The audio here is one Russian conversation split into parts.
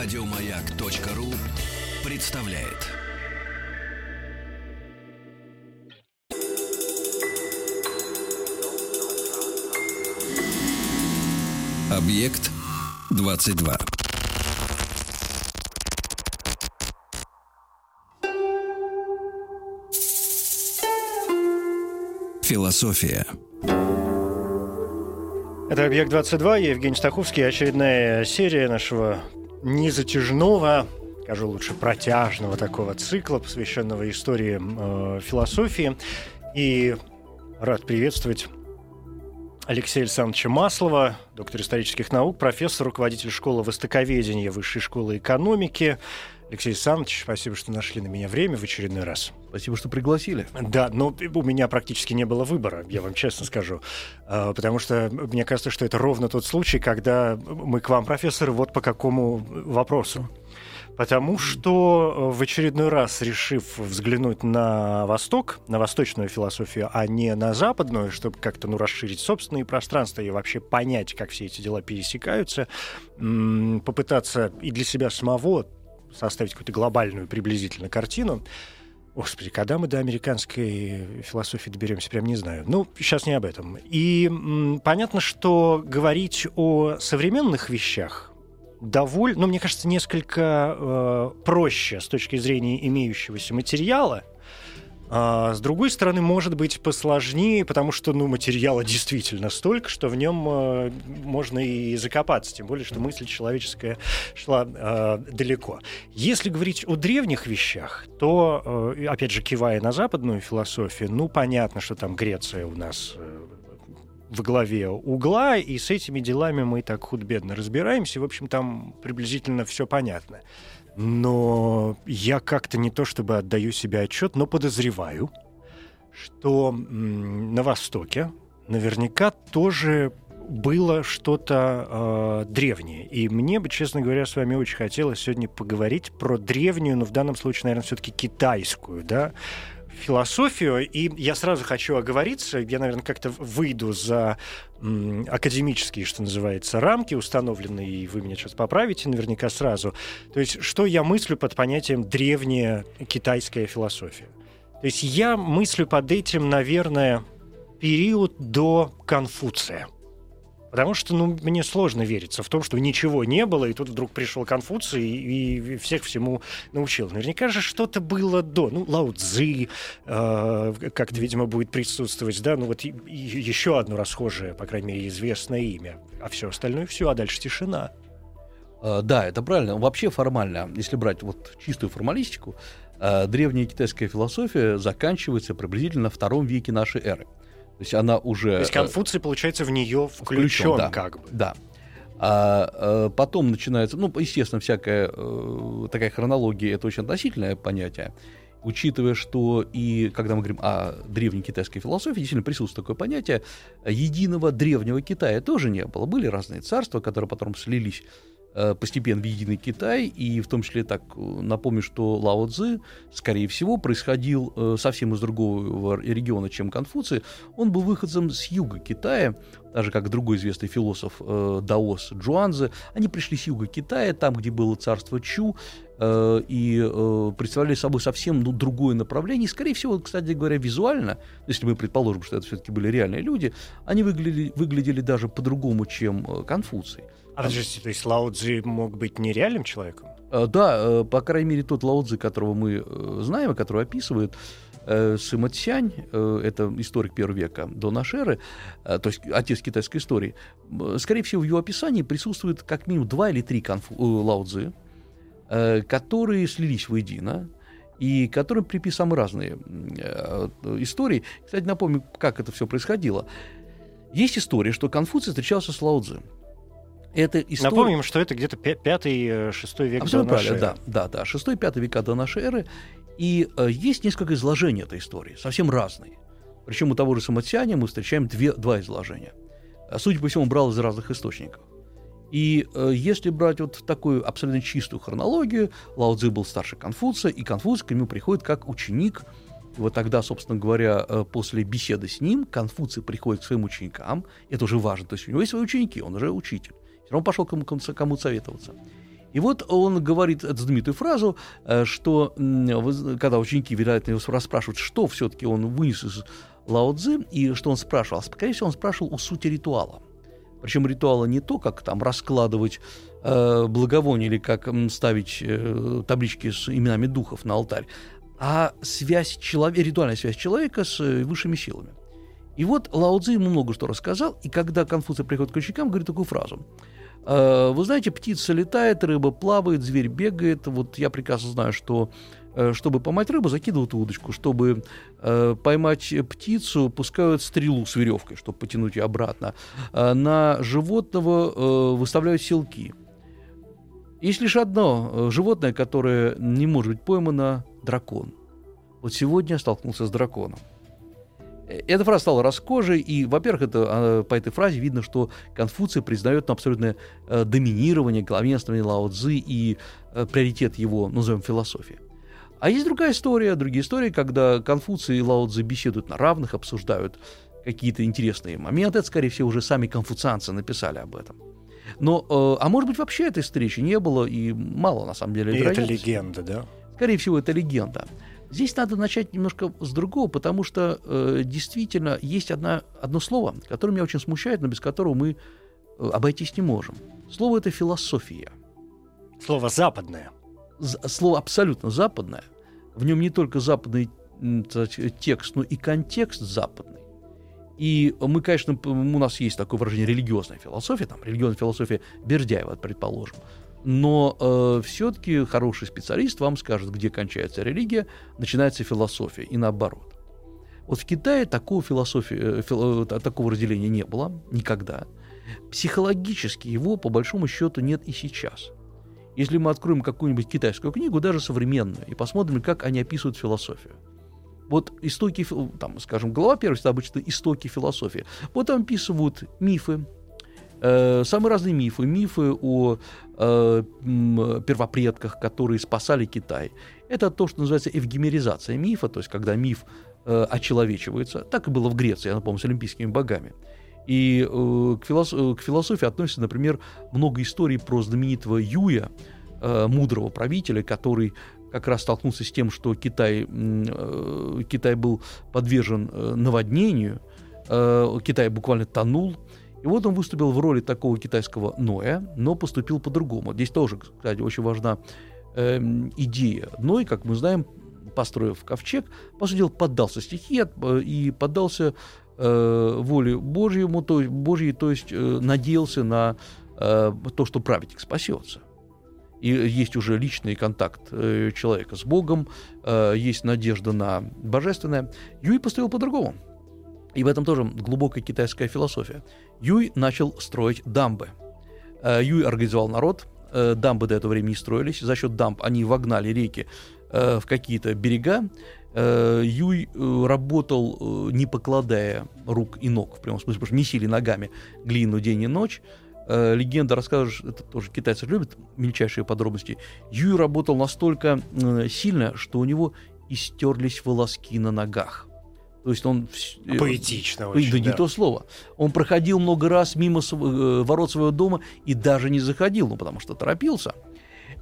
Радиомаяк.ру представляет. Объект 22. Философия. Это «Объект-22», я Евгений Стаховский, очередная серия нашего незатяжного, скажу лучше, протяжного такого цикла, посвященного истории э, философии. И рад приветствовать Алексея Александровича Маслова, доктор исторических наук, профессор, руководитель школы востоковедения Высшей школы экономики. Алексей Александрович, спасибо, что нашли на меня время в очередной раз. Спасибо, что пригласили. Да, но у меня практически не было выбора, я вам честно скажу. А, потому что мне кажется, что это ровно тот случай, когда мы к вам, профессор, вот по какому вопросу. Потому что в очередной раз, решив взглянуть на Восток, на восточную философию, а не на западную, чтобы как-то ну, расширить собственные пространства и вообще понять, как все эти дела пересекаются, попытаться и для себя самого составить какую-то глобальную приблизительно картину, Господи, когда мы до американской философии доберемся, прям не знаю. Ну, сейчас не об этом. И м, понятно, что говорить о современных вещах довольно, ну, мне кажется, несколько э, проще с точки зрения имеющегося материала, а с другой стороны, может быть посложнее, потому что ну, материала действительно столько, что в нем э, можно и закопаться, тем более, что мысль человеческая шла э, далеко. Если говорить о древних вещах, то, э, опять же, кивая на западную философию, ну, понятно, что там Греция у нас э, в главе угла, и с этими делами мы так худо-бедно разбираемся. В общем, там приблизительно все понятно но я как-то не то чтобы отдаю себе отчет, но подозреваю, что на Востоке наверняка тоже было что-то э, древнее. И мне бы, честно говоря, с вами очень хотелось сегодня поговорить про древнюю, но в данном случае, наверное, все-таки китайскую, да, философию, и я сразу хочу оговориться, я, наверное, как-то выйду за академические, что называется, рамки установленные, и вы меня сейчас поправите наверняка сразу. То есть, что я мыслю под понятием древняя китайская философия? То есть я мыслю под этим, наверное, период до Конфуция – Потому что ну, мне сложно вериться в том, что ничего не было, и тут вдруг пришел Конфуций и, и всех всему научил. Наверняка же что-то было до. Ну, Лао Цзы э, как-то, видимо, будет присутствовать, да, ну вот и, и еще одно расхожее, по крайней мере, известное имя. А все остальное все, а дальше тишина. Uh, да, это правильно. Вообще формально, если брать вот чистую формалистику, uh, древняя китайская философия заканчивается приблизительно на втором веке нашей эры. То есть она уже... То есть Конфуций, получается, в нее включен, да, как бы. Да. А, а потом начинается, ну, естественно, всякая э, такая хронология, это очень относительное понятие, учитывая, что и когда мы говорим о древней китайской философии, действительно присутствует такое понятие, единого древнего Китая тоже не было. Были разные царства, которые потом слились Э, постепенно в единый Китай, и в том числе так э, напомню, что Лао Цзы, скорее всего, происходил э, совсем из другого региона, чем Конфуций. Он был выходцем с юга Китая, даже как другой известный философ Даос Джуанзе. Они пришли с юга Китая, там, где было царство Чу, и представляли собой совсем ну, другое направление. И, скорее всего, кстати говоря, визуально, если мы предположим, что это все-таки были реальные люди, они выглядели, выглядели даже по-другому, чем Конфуций. А подождите, то есть Лао Цзи мог быть нереальным человеком? Э, да, э, по крайней мере, тот Лао Цзи, которого мы э, знаем, и который описывает Сыма Цянь, это историк первого века до нашей эры, то есть отец китайской истории, скорее всего, в его описании присутствует как минимум два или три конфу, Лао Цзи, которые слились воедино, и которым приписаны разные истории. Кстати, напомню, как это все происходило. Есть история, что Конфуций встречался с Лао Цзи. Это история... Напомним, что это где-то 5-6 век Абсолютно до нашей эры. Да, да, да, 6-5 века до нашей эры. И э, есть несколько изложений этой истории, совсем разные. Причем у того же Самотсяня мы встречаем две, два изложения. Э, судя по всему, брал из разных источников. И э, если брать вот такую абсолютно чистую хронологию, Лао Цзи был старше Конфуция, и Конфуций к нему приходит как ученик. И вот тогда, собственно говоря, э, после беседы с ним Конфуций приходит к своим ученикам. Это уже важно. То есть у него есть свои ученики, он уже учитель. Все равно пошел кому, кому советоваться. И вот он говорит эту знаменитую фразу, э, что когда ученики, вероятно, его расспрашивают, что все-таки он вынес из Лао Цзы, и что он спрашивал, скорее всего, он спрашивал о сути ритуала. Причем ритуала не то, как там раскладывать э, благовоние или как ставить э, таблички с именами духов на алтарь, а связь человека, ритуальная связь человека с э, высшими силами. И вот Лао Цзи ему много что рассказал, и когда Конфуций приходит к ученикам, говорит такую фразу. «Э, Вы знаете, птица летает, рыба плавает, зверь бегает. Вот я прекрасно знаю, что э, чтобы поймать рыбу, закидывают удочку. Чтобы э, поймать птицу, пускают стрелу с веревкой, чтобы потянуть ее обратно. Э, на животного э, выставляют селки. Есть лишь одно животное, которое не может быть поймано – дракон. Вот сегодня я столкнулся с драконом. Э, эта фраза стала раскожей, и, во-первых, это, а, по этой фразе видно, что Конфуций признает абсолютное э, доминирование, главенствование Лао Цзы и э, приоритет его, назовем, философии. А есть другая история, другие истории, когда Конфуций и Лао Цзы беседуют на равных, обсуждают какие-то интересные моменты. Это, скорее всего, уже сами конфуцианцы написали об этом. Но, э, а может быть, вообще этой встречи не было, и мало, на самом деле, И это легенда, да? Скорее всего, это легенда. Здесь надо начать немножко с другого, потому что э, действительно есть одна, одно слово, которое меня очень смущает, но без которого мы э, обойтись не можем. Слово это философия. Слово западное. З- слово абсолютно западное. В нем не только западный текст, но и контекст западный. И мы, конечно, у нас есть такое выражение религиозная философия, там религиозная философия Бердяева, предположим. Но э, все-таки хороший специалист вам скажет, где кончается религия, начинается философия, и наоборот. Вот в Китае такого, философии, э, фил, э, такого разделения не было никогда. Психологически его, по большому счету, нет и сейчас. Если мы откроем какую-нибудь китайскую книгу, даже современную, и посмотрим, как они описывают философию. Вот истоки, там, скажем, глава первая, это обычно истоки философии. Вот там описывают мифы, э, самые разные мифы. Мифы о э, первопредках, которые спасали Китай. Это то, что называется эвгемеризация мифа, то есть когда миф э, очеловечивается. Так и было в Греции, я напомню, с олимпийскими богами. И э, к, философ, к философии относится, например, много историй про знаменитого Юя, э, мудрого правителя, который как раз столкнулся с тем, что Китай, э, Китай был подвержен э, наводнению, э, Китай буквально тонул, и вот он выступил в роли такого китайского Ноя, но поступил по-другому. Здесь тоже, кстати, очень важна э, идея. Ной, как мы знаем, построив ковчег, по сути дела, поддался стихии э, и поддался э, воле Божьему, то, Божьей, то есть э, надеялся на э, то, что праведник спасется. И есть уже личный контакт э, человека с Богом, э, есть надежда на божественное. Юй поступил по-другому. И в этом тоже глубокая китайская философия. Юй начал строить дамбы. Э, Юй организовал народ, э, дамбы до этого времени не строились. За счет дамб они вогнали реки э, в какие-то берега. Юй работал, не покладая рук и ног, в прямом смысле, потому что месили ногами глину день и ночь. Легенда рассказывает, это тоже китайцы любят мельчайшие подробности. Юй работал настолько сильно, что у него истерлись волоски на ногах. То есть он... Э, Поэтично очень, Да, не то слово. Он проходил много раз мимо э, ворот своего дома и даже не заходил, ну, потому что торопился.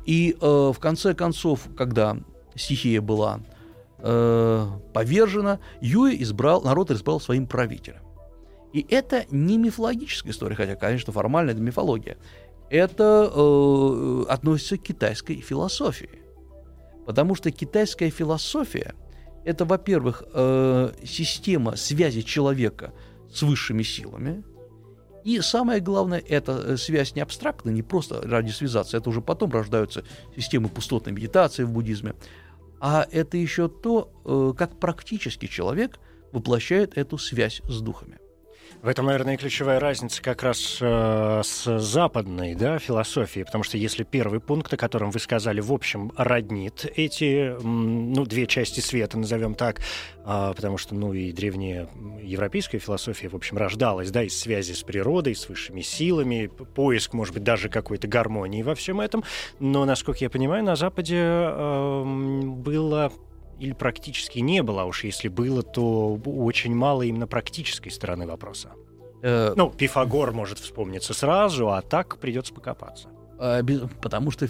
И э, в конце концов, когда стихия была э, повержена, Юэ избрал, народ избрал своим правителем. И это не мифологическая история, хотя, конечно, формально это мифология. Это э, относится к китайской философии. Потому что китайская философия – это, во-первых, э, система связи человека с высшими силами. И самое главное, эта э, связь не абстрактная, не просто ради связаться, это уже потом рождаются системы пустотной медитации в буддизме, а это еще то, э, как практически человек воплощает эту связь с духами. В этом, наверное, и ключевая разница как раз э, с западной да, философией, потому что если первый пункт, о котором вы сказали, в общем, роднит эти, ну, две части света, назовем так, э, потому что, ну, и древняя европейская философия, в общем, рождалась, да, из связи с природой, с высшими силами, поиск, может быть, даже какой-то гармонии во всем этом, но, насколько я понимаю, на Западе э, было или практически не было, а уж если было, то очень мало именно практической стороны вопроса. Э... Ну, Пифагор может вспомниться сразу, а так придется покопаться. А, потому что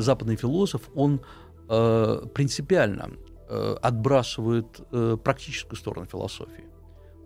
западный философ, он э, принципиально э, отбрасывает э, практическую сторону философии.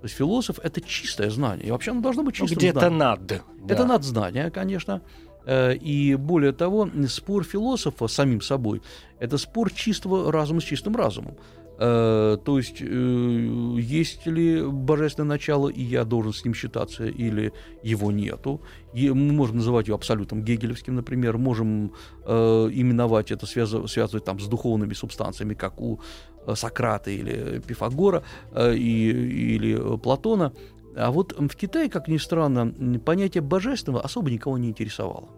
То есть философ — это чистое знание. И вообще оно должно быть ну, чистым ну, где-то над. Да. Это надзнание, конечно. И более того, спор философа с самим собой — это спор чистого разума с чистым разумом. Э, то есть, э, есть ли божественное начало, и я должен с ним считаться, или его нету. Мы можем называть его абсолютом гегелевским, например, можем э, именовать это, связывать, там, с духовными субстанциями, как у э, Сократа или Пифагора э, и, или Платона. А вот в Китае, как ни странно, понятие божественного особо никого не интересовало.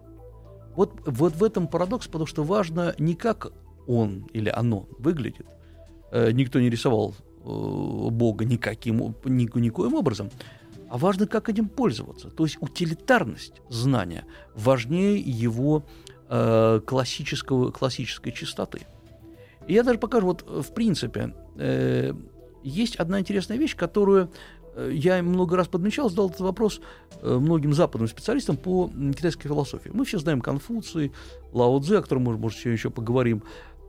Вот, вот в этом парадокс, потому что важно не как он или оно выглядит, Э, никто не рисовал э, Бога никаким, ни, никоим образом, а важно, как этим пользоваться. То есть утилитарность знания важнее его э, классического, классической чистоты. И я даже покажу, вот в принципе, э, есть одна интересная вещь, которую э, я много раз подмечал, задал этот вопрос многим западным специалистам по китайской философии. Мы все знаем Конфуции, Лао Цзэ, о котором мы, может, еще, еще поговорим.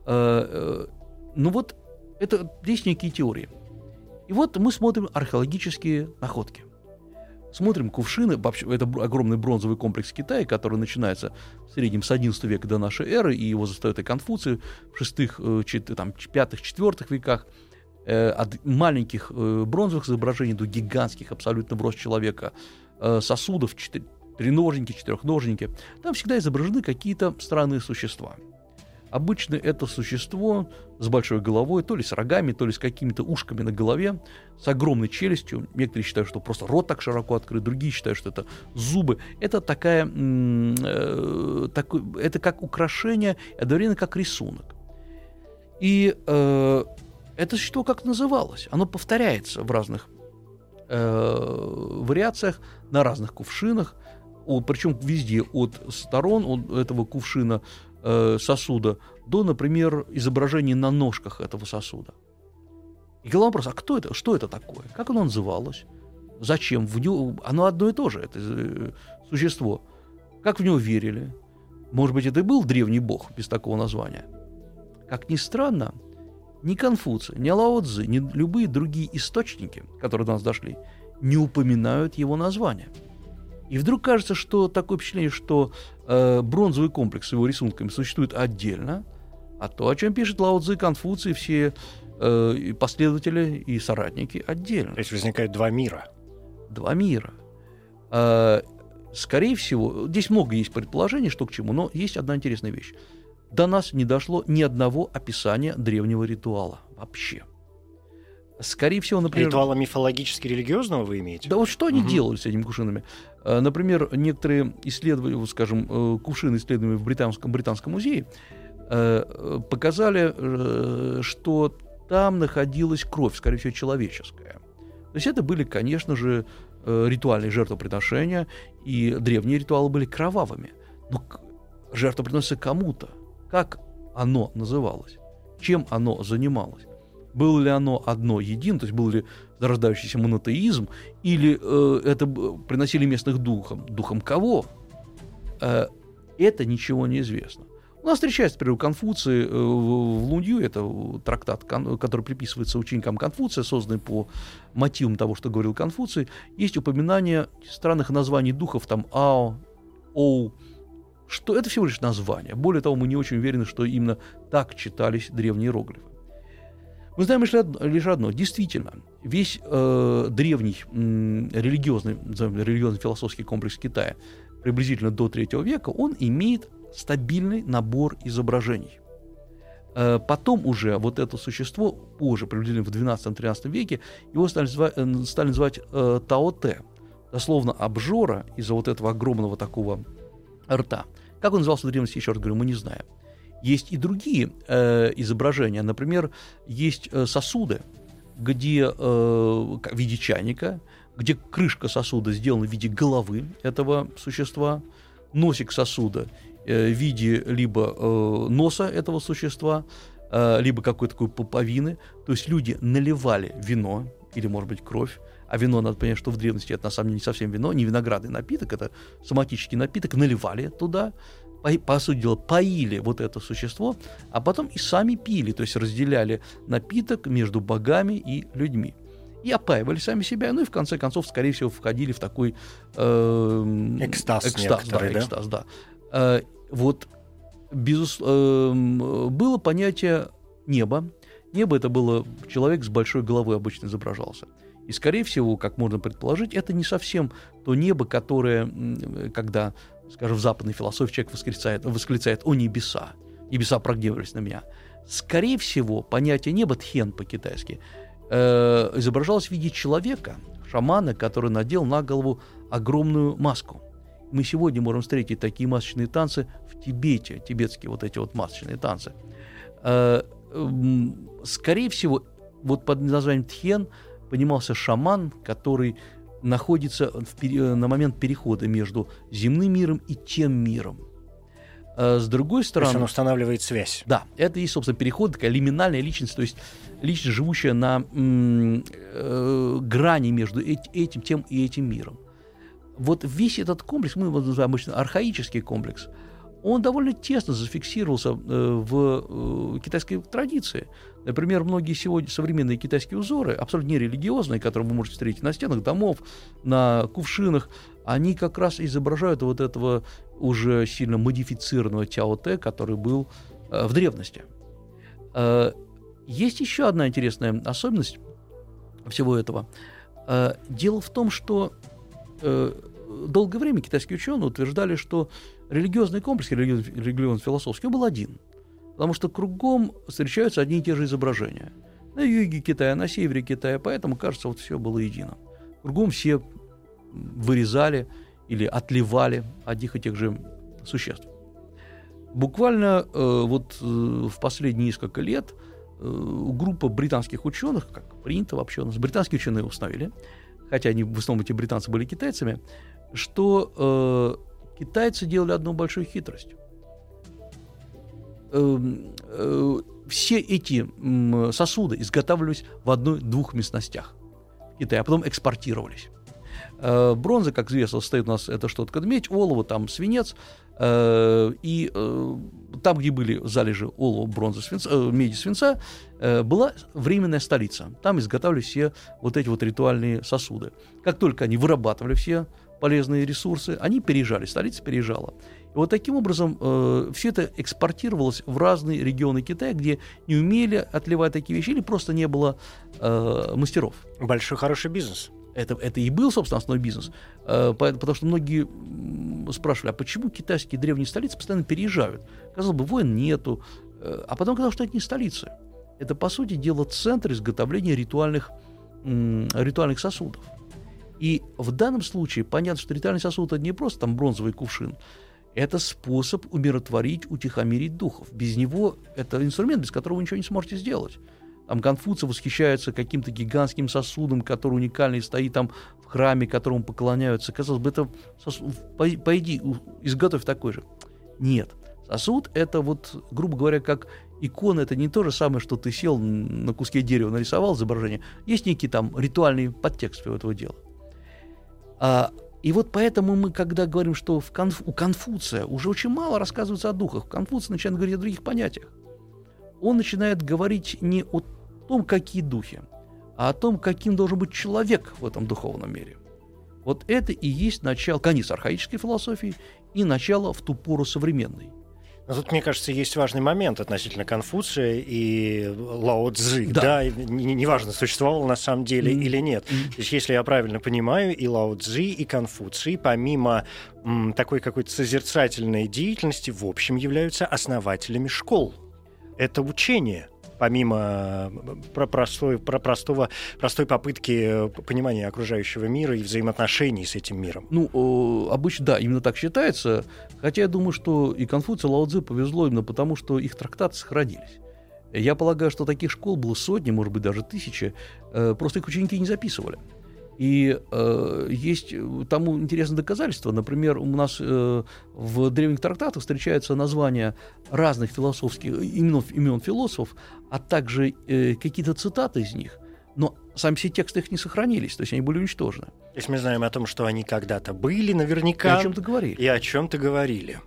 Ну вот это есть некие теории. И вот мы смотрим археологические находки. Смотрим кувшины, вообще, это огромный бронзовый комплекс Китая, который начинается в среднем с XI века до нашей эры, и его застает и Конфуций в шестых, э, там, пятых, четвертых веках, э, от маленьких э, бронзовых изображений до гигантских абсолютно в рост человека сосудов, треножники, четырехножники. Там всегда изображены какие-то странные существа – Обычно это существо с большой головой, то ли с рогами, то ли с какими-то ушками на голове, с огромной челюстью. Некоторые считают, что просто рот так широко открыт, другие считают, что это зубы. Это такая, э, такой, это как украшение, одновременно как рисунок. И э, это существо как называлось? Оно повторяется в разных э, вариациях, на разных кувшинах, причем везде от сторон от этого кувшина э, сосуда до, например, изображения на ножках этого сосуда. И главный вопрос, а кто это, что это такое? Как оно называлось? Зачем? В него, оно одно и то же, это э, существо. Как в него верили? Может быть, это и был древний бог без такого названия? Как ни странно, ни Конфуций, ни Лао Цзы, ни любые другие источники, которые до нас дошли, не упоминают его название – и вдруг кажется, что такое впечатление, что э, бронзовый комплекс с его рисунками существует отдельно, а то, о чем пишет Лао Цзи, Конфуций, все э, последователи и соратники отдельно. То есть возникают два мира. Два мира. Э, скорее всего, здесь много есть предположений, что к чему, но есть одна интересная вещь. До нас не дошло ни одного описания древнего ритуала вообще. Скорее всего, например... Ритуала мифологически-религиозного вы имеете? Да вот что они угу. делали с этими кувшинами? Э, например, некоторые исследования, скажем, э, кувшины, исследуемые в Британском, Британском музее, э, показали, что там находилась кровь, скорее всего, человеческая. То есть это были, конечно же, ритуальные жертвоприношения, и древние ритуалы были кровавыми. Но жертва приносится кому-то. Как оно называлось? Чем оно занималось? было ли оно одно едино, то есть был ли зарождающийся монотеизм, или э, это приносили местных духом. Духом кого? Э, это ничего не известно. У нас встречается, например, у Конфуции э, в Лунью, это трактат, который приписывается ученикам Конфуция, созданный по мотивам того, что говорил Конфуций, есть упоминание странных названий духов, там Ао, Оу, что это всего лишь название. Более того, мы не очень уверены, что именно так читались древние иероглифы. Мы знаем лишь одно. Действительно, весь э, древний э, религиозный, религиозный философский комплекс Китая приблизительно до третьего века, он имеет стабильный набор изображений. Э, потом уже вот это существо, позже, приблизительно в 12-13 веке, его стали, звать, э, стали называть э, Таоте, дословно обжора из-за вот этого огромного такого рта. Как он назывался в древности, еще раз говорю, мы не знаем. Есть и другие э, изображения. Например, есть э, сосуды, где э, в виде чайника, где крышка сосуда сделана в виде головы этого существа, носик сосуда э, в виде либо э, носа этого существа, э, либо какой-то такой пуповины. То есть люди наливали вино или, может быть, кровь, а вино, надо понять, что в древности это на самом деле не совсем вино, не виноградный напиток, это соматический напиток, наливали туда, по, сути дела, поили вот это существо, а потом и сами пили, то есть разделяли напиток между богами и людьми. И опаивали сами себя, ну и в конце концов, скорее всего, входили в такой э, экстаз, экстаз, да, да? экстаз, да. Э, вот, безус, э, было понятие неба. Небо это было человек с большой головой обычно изображался. И, скорее всего, как можно предположить, это не совсем то небо, которое, когда, скажем, в западной философии человек восклицает, восклицает «О небеса!» Небеса прогневались на меня. Скорее всего, понятие неба, тхен по-китайски, э, изображалось в виде человека, шамана, который надел на голову огромную маску. Мы сегодня можем встретить такие масочные танцы в Тибете, тибетские вот эти вот масочные танцы. Э, скорее всего, вот под названием Тхен – понимался шаман, который находится в, на момент перехода между земным миром и тем миром. А с другой стороны... То есть он устанавливает связь. Да, это и, собственно, переход, такая лиминальная личность, то есть личность, живущая на э, грани между эти, этим, тем и этим миром. Вот весь этот комплекс, мы его называем обычно архаический комплекс, он довольно тесно зафиксировался э, в э, китайской традиции. Например, многие сегодня современные китайские узоры, абсолютно нерелигиозные, которые вы можете встретить на стенах домов, на кувшинах, они как раз изображают вот этого уже сильно модифицированного Тяо-Те, который был э, в древности. Есть еще одна интересная особенность всего этого. Дело в том, что долгое время китайские ученые утверждали, что религиозный комплекс, религиозно-философский, был один. Потому что кругом встречаются одни и те же изображения. На юге Китая, на севере Китая, поэтому, кажется, вот все было едино. Кругом все вырезали или отливали одних и тех же существ. Буквально э, вот э, в последние несколько лет э, группа британских ученых, как принято вообще у нас, британские ученые установили, хотя они в основном эти британцы были китайцами, что э, китайцы делали одну большую хитрость. Э, э, все эти сосуды изготавливались в одной-двух местностях в Китае, а потом экспортировались. Э, бронза, как известно, стоит у нас, это что-то медь, олово, там свинец, э, и там, где были залежи олова, бронзы, свинца, меди, свинца, была временная столица. Там изготавливали все вот эти вот ритуальные сосуды. Как только они вырабатывали все полезные ресурсы, они переезжали, столица переезжала. И вот таким образом э, все это экспортировалось в разные регионы Китая, где не умели отливать такие вещи или просто не было э, мастеров. Большой хороший бизнес. Это, это и был, собственно, основной бизнес. Э, потому что многие спрашивали, а почему китайские древние столицы постоянно переезжают? Казалось бы, войн нету. Э, а потом казалось, что это не столицы. Это, по сути дела, центр изготовления ритуальных, ритуальных сосудов. И в данном случае понятно, что ритуальный сосуд это не просто там бронзовый кувшин, это способ умиротворить, утихомирить духов. Без него это инструмент, без которого вы ничего не сможете сделать. Там Конфуций восхищается каким-то гигантским сосудом, который уникальный стоит там в храме, которому поклоняются. Казалось бы, это сосуд, пойди, изготовь такой же. Нет. Сосуд — это вот, грубо говоря, как икона, это не то же самое, что ты сел на куске дерева, нарисовал изображение. Есть некий там ритуальный подтекст у этого дела. А, и вот поэтому мы, когда говорим, что в Конф... у Конфуция уже очень мало рассказывается о духах, Конфуций начинает говорить о других понятиях. Он начинает говорить не о том, какие духи, а о том, каким должен быть человек в этом духовном мире. Вот это и есть начало, конец архаической философии и начало в ту пору современной. Но тут, мне кажется, есть важный момент относительно Конфуция и Лао Цзы. Да, да неважно, не существовал на самом деле mm-hmm. или нет. Mm-hmm. То есть, если я правильно понимаю, и Лао Цзы, и Конфуций, помимо м, такой какой-то созерцательной деятельности, в общем, являются основателями школ. Это учение помимо про простой, про простого, простой попытки понимания окружающего мира и взаимоотношений с этим миром. Ну, обычно, да, именно так считается. Хотя я думаю, что и Конфуцию, и Лао Цзы повезло именно потому, что их трактаты сохранились. Я полагаю, что таких школ было сотни, может быть, даже тысячи. Э, просто их ученики не записывали. И э, есть тому интересное доказательство. Например, у нас э, в древних трактатах встречаются названия разных философских имен, имен философов, а также э, какие-то цитаты из них. Но сами все тексты их не сохранились, то есть они были уничтожены. То есть мы знаем о том, что они когда-то были наверняка. И о чем-то говорили. И о чем-то говорили.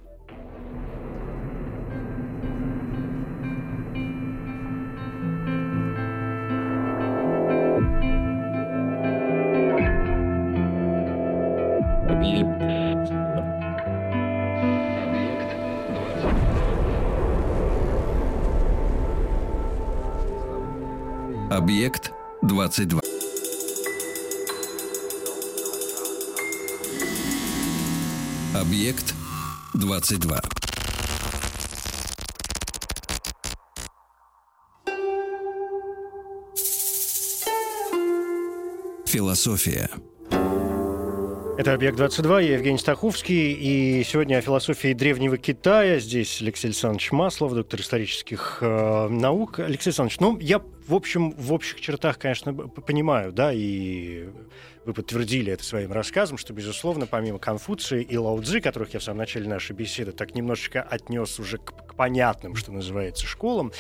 Объект 22. Объект 22. Философия. Это «Объект-22», я Евгений Стаховский, и сегодня о философии древнего Китая. Здесь Алексей Александрович Маслов, доктор исторических э, наук. Алексей Александрович, ну, я, в общем, в общих чертах, конечно, понимаю, да, и вы подтвердили это своим рассказом, что, безусловно, помимо Конфуции и Лао которых я в самом начале нашей беседы так немножечко отнес уже к, к понятным, что называется, школам,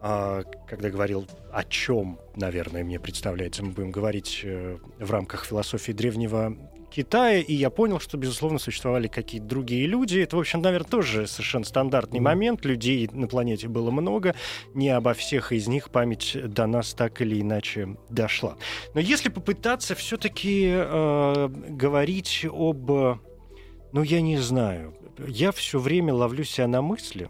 а, когда говорил о чем, наверное, мне представляется, мы будем говорить э, в рамках философии древнего Китая, и я понял, что, безусловно, существовали какие-то другие люди. Это, в общем, наверное, тоже совершенно стандартный момент. Людей на планете было много. Не обо всех из них память до нас так или иначе дошла. Но если попытаться все-таки э, говорить об... Ну, я не знаю. Я все время ловлю себя на мысли,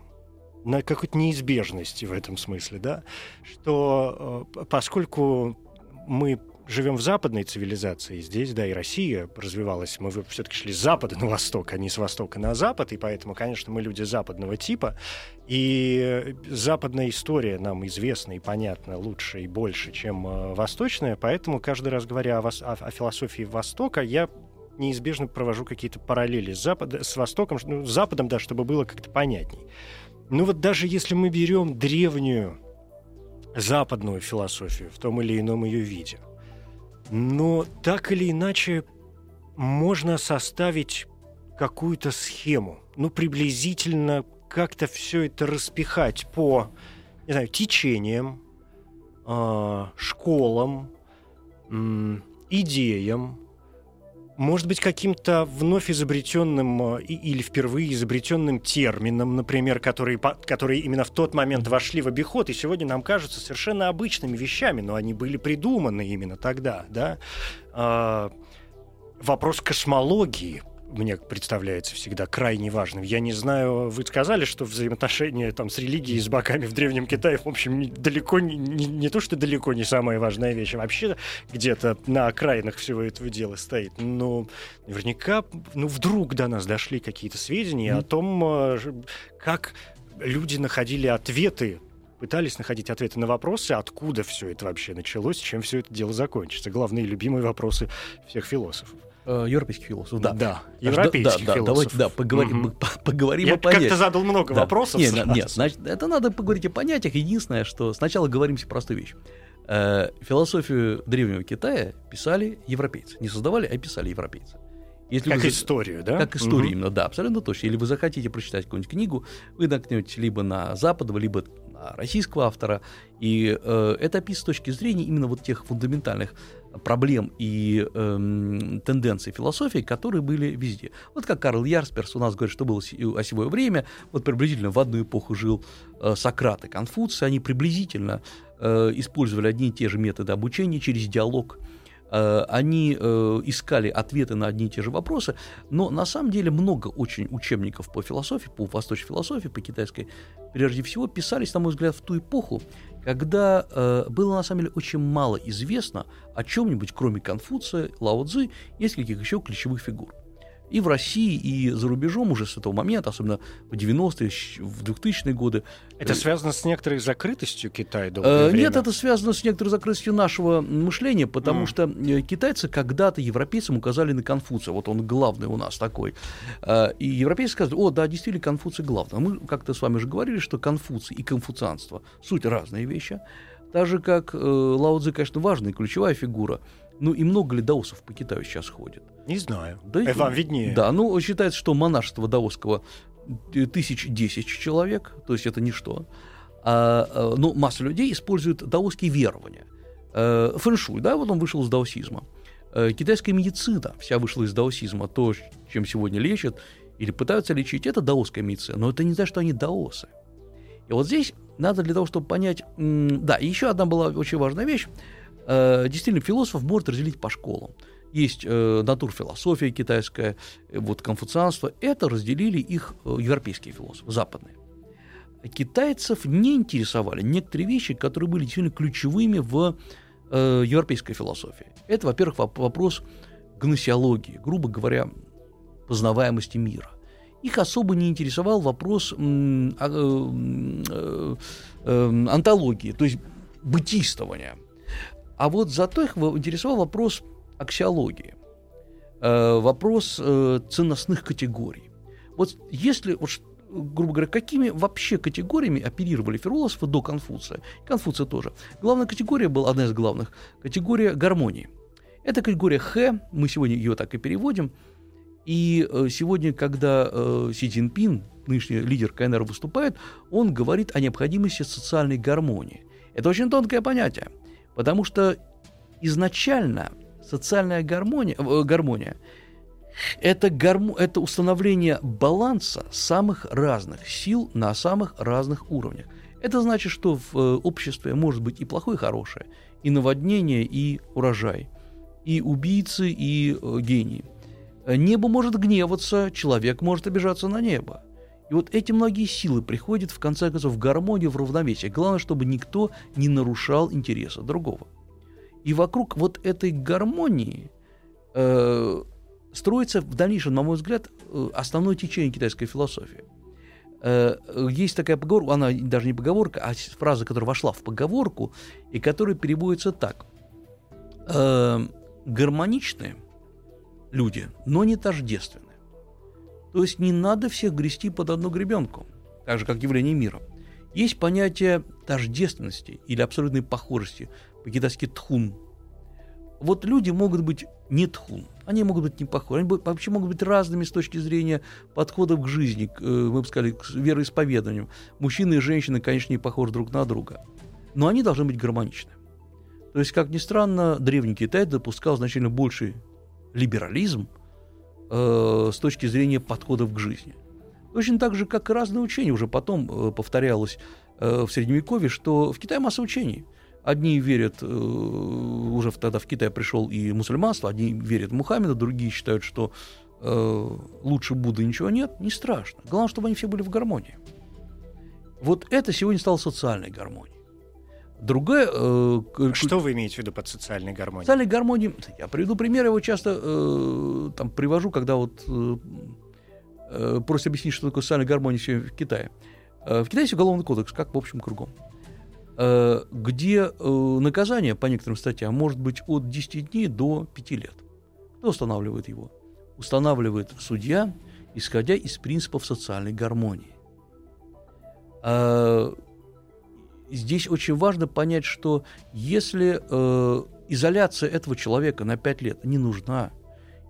на какой-то неизбежности в этом смысле, да, что э, поскольку мы живем в западной цивилизации, здесь, да, и Россия развивалась, мы все-таки шли с запада на восток, а не с востока на запад, и поэтому, конечно, мы люди западного типа, и западная история нам известна и понятна лучше и больше, чем э, восточная, поэтому каждый раз говоря о, о, о философии Востока, я неизбежно провожу какие-то параллели с, запада, с Востоком, ну, с Западом, да, чтобы было как-то понятней. Ну вот даже если мы берем древнюю западную философию в том или ином ее виде, но так или иначе можно составить какую-то схему, ну приблизительно как-то все это распихать по, не знаю, течениям, э, школам, идеям, может быть, каким-то вновь изобретенным э, или впервые изобретенным термином, например, которые, которые именно в тот момент вошли в обиход и сегодня нам кажутся совершенно обычными вещами, но они были придуманы именно тогда, да. А, вопрос космологии, мне представляется всегда крайне важным. Я не знаю, вы сказали, что взаимоотношения там, с религией, с богами в Древнем Китае, в общем, далеко не, не, не то, что далеко не самая важная вещь, а вообще где-то на окраинах всего этого дела стоит. Но наверняка, ну, вдруг до нас дошли какие-то сведения mm-hmm. о том, э, как люди находили ответы пытались находить ответы на вопросы, откуда все это вообще началось, чем все это дело закончится. Главные любимые вопросы всех философов. Э, европейских философов, да. Да, европейских да, да, философов. Давайте, да, поговорим, угу. поговорим Я о понятиях. как-то задал много да. вопросов. Нет, нет, значит, это надо поговорить о понятиях. Единственное, что сначала говорим себе простую вещь. Э, философию древнего Китая писали европейцы. Не создавали, а писали европейцы. Если как вы, историю, да? Как историю угу. именно, да, абсолютно точно. Или вы захотите прочитать какую-нибудь книгу, вы наткнете либо на западного, либо на российского автора, и э, это описывает с точки зрения именно вот тех фундаментальных проблем и э, тенденций философии, которые были везде. Вот как Карл Ярсперс у нас говорит, что было осевое время, вот приблизительно в одну эпоху жил э, Сократ и Конфуций, они приблизительно э, использовали одни и те же методы обучения через диалог, э, они э, искали ответы на одни и те же вопросы, но на самом деле много очень учебников по философии, по восточной философии, по китайской, прежде всего писались, на мой взгляд, в ту эпоху, когда э, было на самом деле очень мало известно о чем-нибудь, кроме Конфуция, Лао Цзы, нескольких еще ключевых фигур и в России, и за рубежом уже с этого момента, особенно в 90-е, в 2000-е годы. Это связано с некоторой закрытостью Китая долгое э, время? Нет, это связано с некоторой закрытостью нашего мышления, потому mm. что э, китайцы когда-то европейцам указали на Конфуция, вот он главный у нас такой. Э, и европейцы сказали, о, да, действительно, Конфуций главный. А мы как-то с вами уже говорили, что Конфуций и конфуцианство — суть разные вещи. Так же, как э, Лао Цзи, конечно, важная ключевая фигура, ну и много ли даосов по Китаю сейчас ходит? Не знаю. Да, Это вам виднее. Да, ну считается, что монашество даосского тысяч десять человек, то есть это ничто. А, а, ну, масса людей используют даосские верования. А, фэншуй, да, вот он вышел из даосизма. Китайская медицина вся вышла из даосизма. То, чем сегодня лечат или пытаются лечить, это даосская медицина. Но это не значит, что они даосы. И вот здесь надо для того, чтобы понять... Да, еще одна была очень важная вещь. Э, действительно, философов может разделить по школам. Есть э, натурфилософия китайская, э, вот конфуцианство. Это разделили их э, европейские философы, западные. китайцев не интересовали некоторые вещи, которые были действительно ключевыми в э, европейской философии. Это, во-первых, вопрос гносеологии, грубо говоря, познаваемости мира. Их особо не интересовал вопрос м, э, э, э, антологии, то есть бытийствования. А вот зато их интересовал вопрос аксиологии, э, вопрос э, ценностных категорий. Вот если, вот, грубо говоря, какими вообще категориями оперировали философы до Конфуция? Конфуция тоже. Главная категория была, одна из главных, категория гармонии. Это категория Х, мы сегодня ее так и переводим. И э, сегодня, когда Си Цзиньпин, нынешний лидер КНР, выступает, он говорит о необходимости социальной гармонии. Это очень тонкое понятие, потому что изначально социальная гармония, э, гармония это, гармо, это установление баланса самых разных сил на самых разных уровнях. Это значит, что в э, обществе может быть и плохое, и хорошее, и наводнение, и урожай, и убийцы, и э, гении. Небо может гневаться, человек может обижаться на небо. И вот эти многие силы приходят, в конце концов, в гармонию, в равновесие. Главное, чтобы никто не нарушал интереса другого. И вокруг вот этой гармонии э, строится в дальнейшем, на мой взгляд, э, основное течение китайской философии. Э, есть такая поговорка, она даже не поговорка, а фраза, которая вошла в поговорку, и которая переводится так. Э, гармоничные люди, но не тождественные. То есть не надо всех грести под одну гребенку, так же, как явление мира. Есть понятие тождественности или абсолютной похожести, по-китайски тхун. Вот люди могут быть не тхун, они могут быть не похожи, они вообще могут быть разными с точки зрения подходов к жизни, к, э, мы бы сказали, к вероисповеданию. Мужчины и женщины, конечно, не похожи друг на друга, но они должны быть гармоничны. То есть, как ни странно, Древний Китай допускал значительно больший либерализм э, с точки зрения подходов к жизни. Точно так же, как и разные учения, уже потом э, повторялось э, в Средневековье, что в Китае масса учений – Одни верят, э, уже тогда в Китай пришел и мусульманство, одни верят в Мухаммеда, другие считают, что э, лучше Будды ничего нет, не страшно. Главное, чтобы они все были в гармонии. Вот это сегодня стало социальной гармонией. Другая... Э, что вы имеете в виду под социальной гармонией? Социальной гармонии... Я приведу пример, я его часто э, там привожу, когда вот э, э, просят объяснить, что такое социальная гармония в Китае. Э, в Китае есть уголовный кодекс, как в общем кругом. Э, где э, наказание по некоторым статьям может быть от 10 дней до 5 лет. Кто устанавливает его? Устанавливает судья, исходя из принципов социальной гармонии. Здесь очень важно понять, что если э, изоляция этого человека на 5 лет не нужна,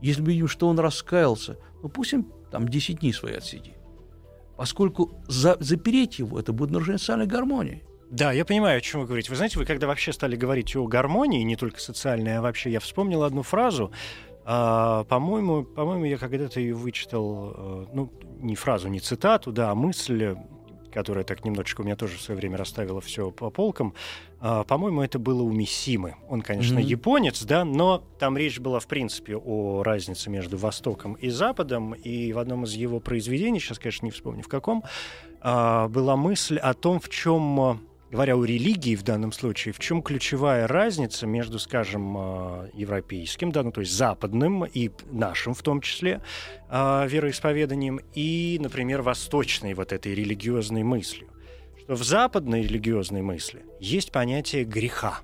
если мы видим, что он раскаялся, ну пусть он там 10 дней свои отсидит. Поскольку за, запереть его, это будет нарушение социальной гармонии. Да, я понимаю, о чем вы говорите. Вы знаете, вы когда вообще стали говорить о гармонии, не только социальной, а вообще, я вспомнил одну фразу. А, по-моему, по-моему, я когда-то ее вычитал, э, ну, не фразу, не цитату, да, а мысль, которая так немножечко у меня тоже в свое время расставила все по полкам. А, по-моему, это было у Мисимы. Он, конечно, mm-hmm. японец, да, но там речь была, в принципе, о разнице между Востоком и Западом. И в одном из его произведений, сейчас, конечно, не вспомню в каком, а, была мысль о том, в чем говоря о религии в данном случае, в чем ключевая разница между, скажем, а, европейским, да, ну то есть западным и нашим в том числе а, вероисповеданием и, например, восточной вот этой религиозной мыслью? Что в западной религиозной мысли есть понятие греха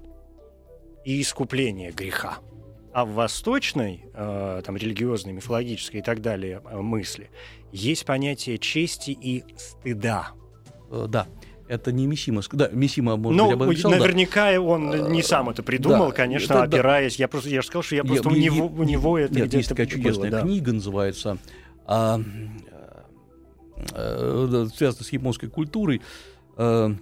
и искупления греха. А в восточной, э, там, религиозной, мифологической и так далее мысли есть понятие чести и стыда. Э, да. Это не Мисима. Да, Мисима, может ну, быть, об этом наверняка да. он не сам это придумал, да, конечно, это, опираясь. Да. Я просто я же сказал, что я просто я, у, него, у него это нет, есть такая чудесная было, книга, да. называется, а, а, связана с японской культурой. А,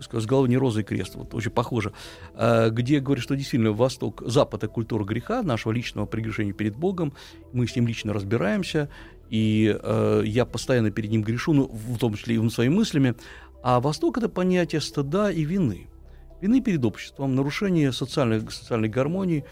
с головы не розы и крест, вот очень похоже, а, где говорят, что действительно Восток, Запад — это культура греха, нашего личного прегрешения перед Богом, мы с ним лично разбираемся, и э, я постоянно перед ним грешу, ну, в том числе и своими мыслями, а Восток – это понятие стыда и вины. Вины перед обществом, нарушение социальной, социальной гармонии,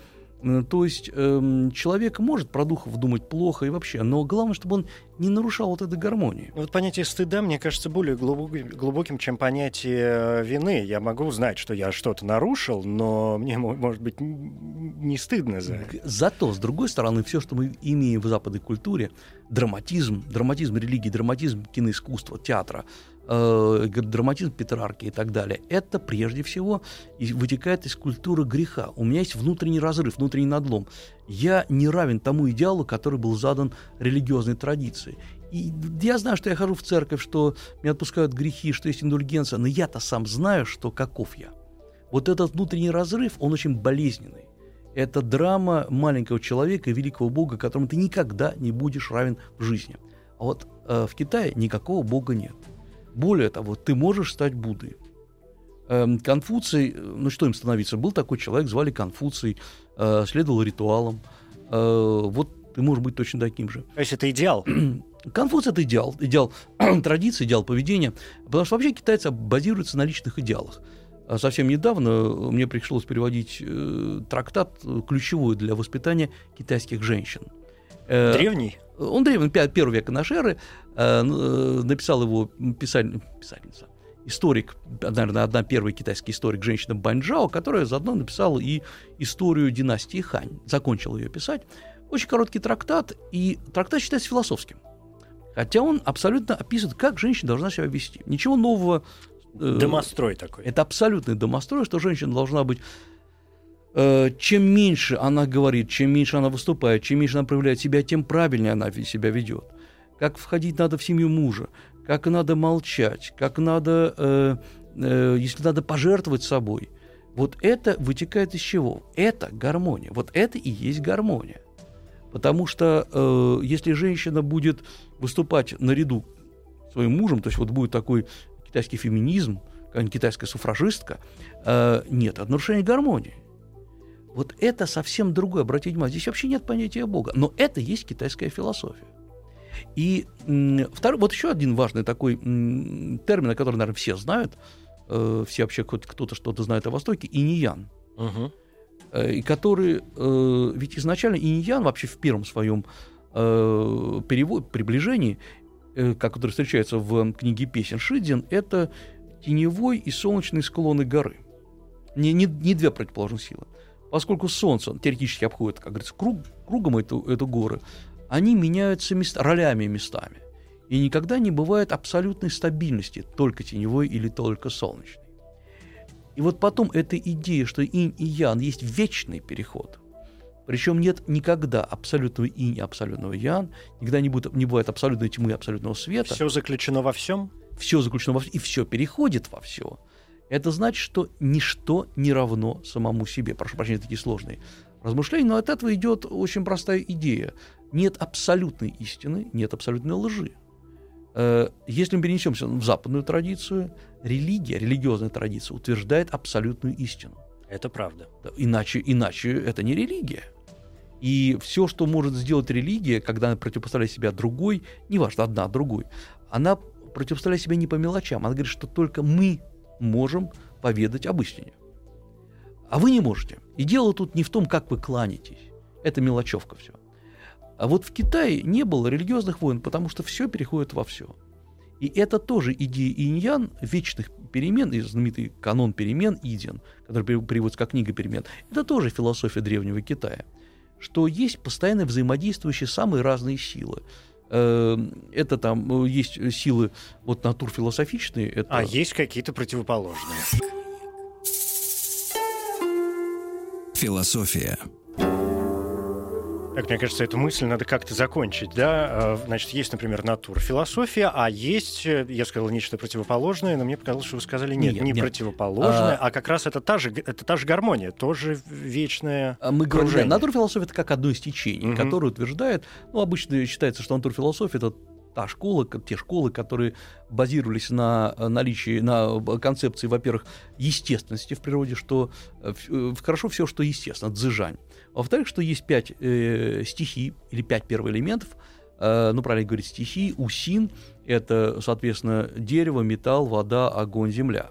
Э, то есть эм, человек может про духов думать плохо и вообще, но главное, чтобы он не нарушал вот этой гармонии. Вот понятие стыда, мне кажется, более глубоким, глубоким, чем понятие вины. Я могу знать, что я что-то нарушил, но мне, может быть, не стыдно за это. Зато, с другой стороны, все, что мы имеем в западной культуре, драматизм, драматизм религии, драматизм киноискусства, театра, э, драматизм Петрарки и так далее, это прежде всего вытекает из культуры греха. У меня есть внутренний разрыв, внутренний надлом. Я не равен тому идеалу, который был задан религиозной традицией. И я знаю, что я хожу в церковь, что меня отпускают грехи, что есть индульгенция, но я-то сам знаю, что каков я. Вот этот внутренний разрыв, он очень болезненный. Это драма маленького человека и великого Бога, которому ты никогда не будешь равен в жизни. А вот э, в Китае никакого Бога нет. Более того, ты можешь стать Буддой. Эм, Конфуций, э, ну что им становиться, был такой человек, звали Конфуций, э, следовал ритуалам. Э, вот ты можешь быть точно таким же. То есть это идеал? Конфуций — это идеал, идеал традиции, идеал поведения, потому что вообще китайцы базируются на личных идеалах. А совсем недавно мне пришлось переводить трактат ключевой для воспитания китайских женщин. Древний? Он древний, первый век нашей эры, э, э, написал его писаль, писательница, историк, наверное, одна первый китайский историк, женщина Баньжао, которая заодно написала и историю династии Хань, закончила ее писать. Очень короткий трактат, и трактат считается философским. Хотя он абсолютно описывает, как женщина должна себя вести. Ничего нового. Э, домострой такой. Это абсолютный домострой, что женщина должна быть чем меньше она говорит, чем меньше она выступает, чем меньше она проявляет себя, тем правильнее она себя ведет. Как входить надо в семью мужа, как надо молчать, как надо, э, э, если надо пожертвовать собой. Вот это вытекает из чего? Это гармония. Вот это и есть гармония. Потому что э, если женщина будет выступать наряду своим мужем, то есть вот будет такой китайский феминизм, китайская суфражистка, э, нет, это нарушение гармонии. Вот это совсем другое, обратите внимание, здесь вообще нет понятия Бога, но это есть китайская философия. И второй, вот еще один важный такой термин, который, наверное, все знают, э, все вообще хоть кто-то что-то знает о Востоке, иньян. Угу. Э, и который, э, ведь изначально иньян вообще в первом своем э, перевод, приближении, э, который встречается в книге песен Шидзин, это теневой и солнечный склоны горы. Не, не, не две противоположных силы. Поскольку Солнце теоретически обходит, как говорится, круг, кругом эту, эту горы, они меняются мест, ролями местами. И никогда не бывает абсолютной стабильности, только теневой или только солнечной. И вот потом эта идея, что инь и ян есть вечный переход. Причем нет никогда абсолютного инь и абсолютного ян, никогда не, будет, не бывает абсолютной тьмы и абсолютного света. Все заключено во всем? Все заключено во всем, и все переходит во все это значит, что ничто не равно самому себе. Прошу прощения, такие сложные размышления, но от этого идет очень простая идея. Нет абсолютной истины, нет абсолютной лжи. Э, если мы перенесемся в западную традицию, религия, религиозная традиция утверждает абсолютную истину. Это правда. Иначе, иначе это не религия. И все, что может сделать религия, когда она противопоставляет себя другой, неважно, одна другой, она противопоставляет себя не по мелочам. Она говорит, что только мы можем поведать об истине. А вы не можете. И дело тут не в том, как вы кланяетесь. Это мелочевка все. А вот в Китае не было религиозных войн, потому что все переходит во все. И это тоже идея иньян, вечных перемен, и знаменитый канон перемен Иден, который переводится как книга перемен, это тоже философия древнего Китая, что есть постоянно взаимодействующие самые разные силы. Эм, это там э, есть силы вот натурфилософичные. Это... А есть какие-то противоположные. Философия. Так, мне кажется, эту мысль надо как-то закончить, да? А, значит, есть, например, натура философия, а есть, э, я сказал, нечто противоположное, но мне показалось, что вы сказали нет, нет не нет. противоположное, а... а как раз это та же, это та же гармония, тоже вечная. Мы говорим, натура философия это как одно из течений, угу. которое утверждает, ну, обычно считается, что натура философия это та школа, те школы, которые базировались на э, наличии, на концепции, во-первых, естественности в природе, что э, хорошо все, что естественно, дзыжань. Во-вторых, что есть пять э, стихий или пять первоэлементов, э, ну, правильно говорить, стихий, усин, это, соответственно, дерево, металл, вода, огонь, земля.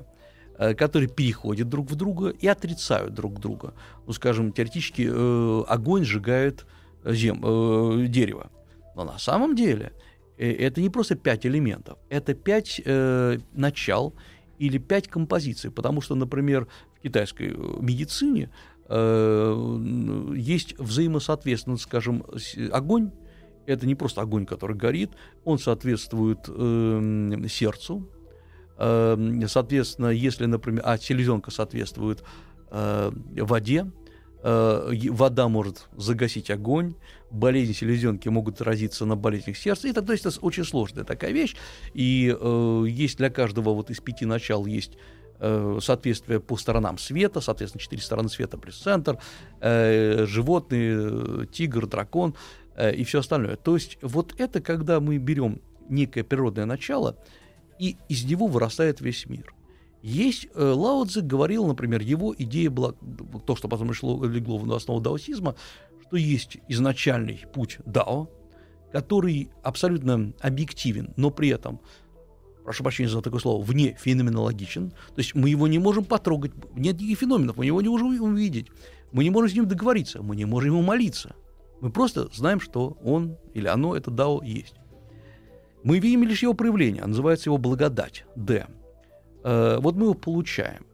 э, которые переходят друг в друга и отрицают друг друга. Ну, скажем, теоретически э, огонь сжигает зем, э, дерево. Но на самом деле э, это не просто пять элементов, это пять э, начал или пять композиций. Потому что, например, в китайской э, медицине э, есть взаимосоответственно, скажем, огонь это не просто огонь, который горит, он соответствует э, сердцу. Э, соответственно, если, например, а селезенка соответствует э, воде, э, вода может загасить огонь, болезни селезенки могут отразиться на болезнях сердца. Это, то есть, это очень сложная такая вещь. И э, есть для каждого вот из пяти начал есть э, соответствие по сторонам света, соответственно, четыре стороны света плюс центр, э, животные, тигр, дракон. Э, и все остальное. То есть вот это когда мы берем некое природное начало, и из него вырастает весь мир. Есть, э, Лао Цзи говорил, например, его идея была, то, что потом шло, легло в основу даосизма, что есть изначальный путь дао, который абсолютно объективен, но при этом, прошу прощения за такое слово, вне феноменологичен. То есть мы его не можем потрогать, нет никаких феноменов, мы его не можем увидеть, мы не можем с ним договориться, мы не можем ему молиться – мы просто знаем, что он или оно, это дао, есть. Мы видим лишь его проявление, а называется его благодать, Д. Э, вот мы его получаем.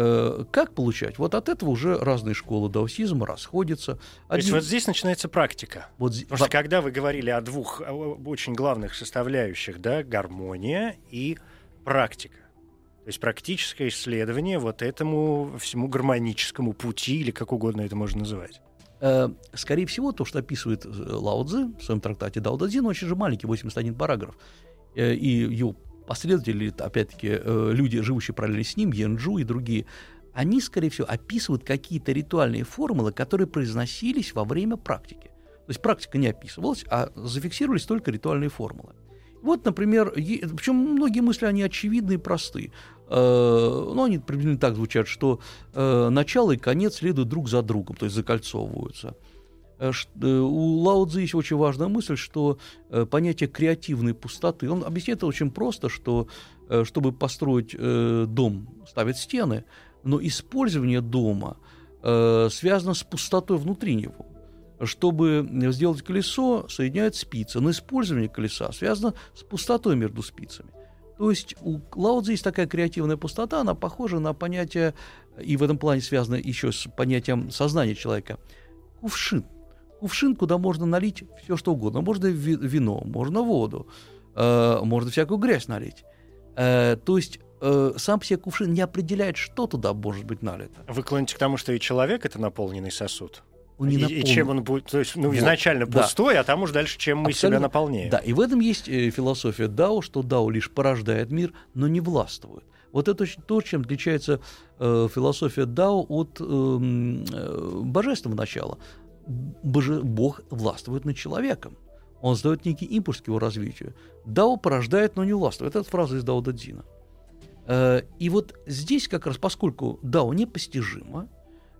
Э, как получать? Вот от этого уже разные школы даосизма расходятся. То Один... есть вот здесь начинается практика. Вот... Потому что когда вы говорили о двух очень главных составляющих, да, гармония и практика. То есть практическое исследование вот этому всему гармоническому пути, или как угодно это можно называть. Э, скорее всего, то, что описывает э, Лао Цзи в своем трактате Дао Дадзин, очень же маленький, 81 параграф. И его последователи, опять-таки, люди, живущие параллельно с ним, Янджу и другие, они, скорее всего, описывают какие-то ритуальные формулы, которые произносились во время практики. То есть практика не описывалась, а зафиксировались только ритуальные формулы. Вот, например, причем многие мысли, они очевидны и просты. Э, ну, они приблизительно так звучат, что э, начало и конец следуют друг за другом, то есть закольцовываются. Э, у Лао Цзи есть очень важная мысль, что понятие креативной пустоты, он объясняет это очень просто, что чтобы построить дом, ставят стены, но использование дома связано с пустотой внутри него. Чтобы сделать колесо, соединяют спицы, но использование колеса связано с пустотой между спицами. То есть у Лаудза есть такая креативная пустота, она похожа на понятие, и в этом плане связано еще с понятием сознания человека, кувшин. Кувшин, куда можно налить все, что угодно. Можно вино, можно воду, э, можно всякую грязь налить. Э, то есть э, сам себе кувшин не определяет, что туда может быть налито. Вы клоните к тому, что и человек — это наполненный сосуд? он не и, и чем он будет, то есть, ну, вот, изначально да. пустой, а там уже дальше, чем мы Абсолютно. себя наполняем. Да, и в этом есть э, философия Дао, что Дао лишь порождает мир, но не властвует. Вот это то, чем отличается э, философия Дао от эм, э, божественного начала. Боже, Бог властвует над человеком. Он задает некий импульс к его развитию. Дао порождает, но не властвует. Это фраза из Дао Дадзина. Э, и вот здесь как раз, поскольку Дао непостижимо,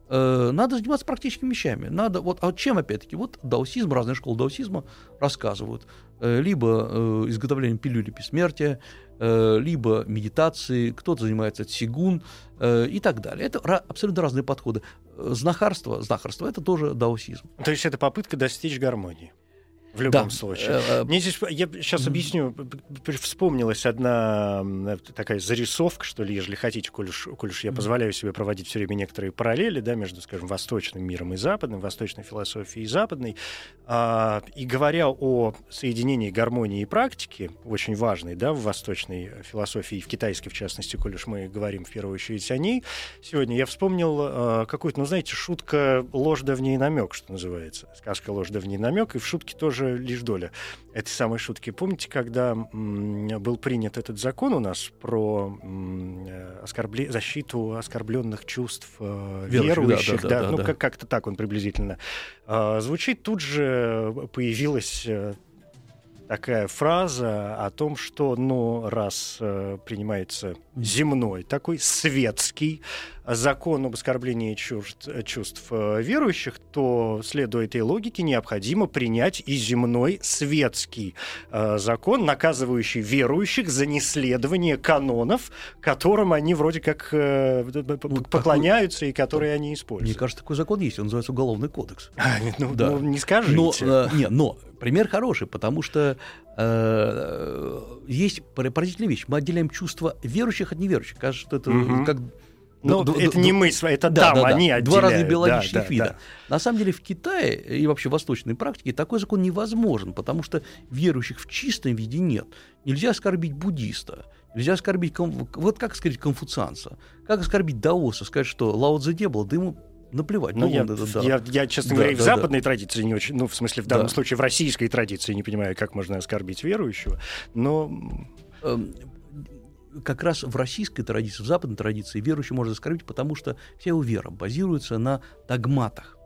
надо заниматься практическими вещами. Надо, вот, а чем опять-таки? Вот даосизм, разные школы даосизма рассказывают. Э, либо э, изготовлением пилюли бессмертия, э, либо медитацией, кто-то занимается цигун э, и так далее. Это абсолютно разные подходы. Знахарство, знахарство — это тоже даосизм. То есть это попытка достичь гармонии. В любом да. случае. Э, э, Мне здесь, я сейчас объясню, вспомнилась одна такая зарисовка, что ли, если хотите, коль уж, коль уж я позволяю себе проводить все время некоторые параллели, да, между, скажем, восточным миром и западным, восточной философией и западной. А, и говоря о соединении гармонии и практики, очень важной, да, в восточной философии и в китайской, в частности, коль уж мы говорим в первую очередь о ней, сегодня я вспомнил какую-то, ну, знаете, шутка «Ложь да в ней намек», что называется. Сказка «Ложь да в ней намек», и в шутке тоже лишь доля этой самой шутки. Помните, когда был принят этот закон у нас про оскорбле... защиту оскорбленных чувств э, верующих, да, да, да, да, ну да. Как- как-то так он приблизительно э, звучит, тут же появилась э, такая фраза о том, что, ну, раз э, принимается земной, такой светский закон об оскорблении чувств, чувств э, верующих, то, следуя этой логике, необходимо принять и земной светский э, закон, наказывающий верующих за неследование канонов, которым они вроде как э, Ну, поклоняются и которые они Мне используют. кажется, такой закон есть, он называется Уголовный кодекс. А, ну, Да. ну, не скажите. Но, э, не, но пример хороший, потому что э, есть пор- поразительная вещь. Мы отделяем чувства верующих от неверующих. Кажется, что это Мгм. как... Ну, д- это д- не мы, это там они Два разных отделяют. биологических Да, да, вида. да. На самом деле в Китае и вообще в восточной практике такой закон невозможен, потому что верующих в чистом виде нет. Нельзя оскорбить буддиста, нельзя оскорбить, вот как сказать, конфуцианца, как оскорбить даоса, сказать, что Лао Цзэ не было, да ему наплевать. Ну, ну, я, это, да. я, я, честно Да, говоря, и в да, да. западной традиции не очень, ну, в смысле, в данном Да. случае в российской традиции не понимаю, как можно оскорбить верующего, но Эм, как раз в российской традиции, в западной традиции верующий можно оскорбить, потому что вся его вера базируется на догматах.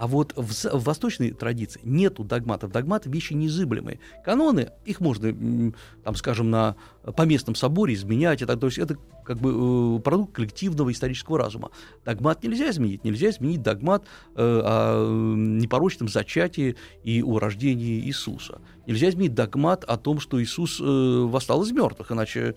А вот в, в восточной традиции нету догматов. Догматы — вещи незыблемые. Каноны, их можно, там, скажем, на поместном соборе изменять. Это, то есть это как бы э, продукт коллективного исторического разума. Догмат нельзя изменить. Нельзя изменить догмат э, о э, непорочном зачатии и о рождении Иисуса. Нельзя изменить догмат о том, что Иисус э, восстал из мертвых, иначе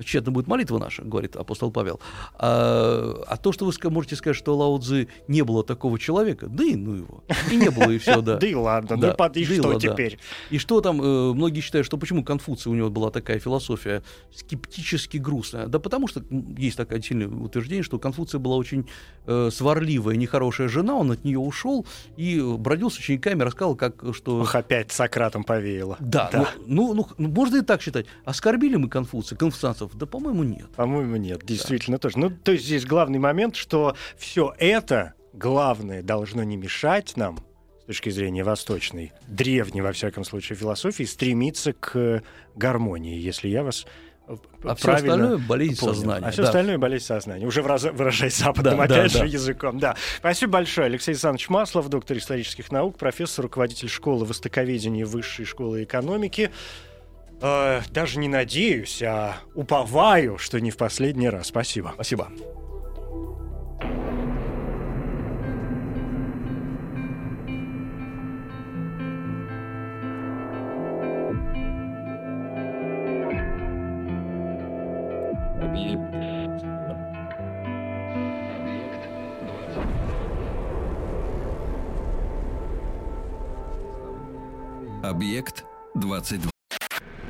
тщетно будет молитва наша, говорит апостол Павел. А, а то, что вы можете сказать, что Лао Цзы не было такого человека, да и ну его. И не было, и все, да. да и ладно, Да, ну и что теперь? И что там, э, многие считают, что почему Конфуция у него была такая философия скептически грустная? Да потому что есть такое сильное утверждение, что Конфуция была очень э, сварливая, нехорошая жена, он от нее ушел и бродил с учениками, рассказывал, как, что... Ох, опять Сократом повеяло. Да, Ну, ну, ну, можно и так считать. Оскорбили мы Конфуция, конфуцианцев? Да, по-моему, нет. По-моему, нет, действительно тоже. Ну, то есть здесь главный момент, что все это, главное, должно не мешать нам, с точки зрения восточной, древней, во всяком случае, философии, стремиться к гармонии, если я вас э, А все остальное болезнь понял. сознания. А все да. остальное болезнь сознания. Уже выражаясь западным, Да, опять да, же, да. языком. Да. Спасибо большое. Алексей Александрович Маслов, доктор исторических наук, профессор, руководитель школы востоковедения Высшей школы экономики. Э, даже не надеюсь, а уповаю, что не в последний раз. Спасибо. Спасибо. Объект 22.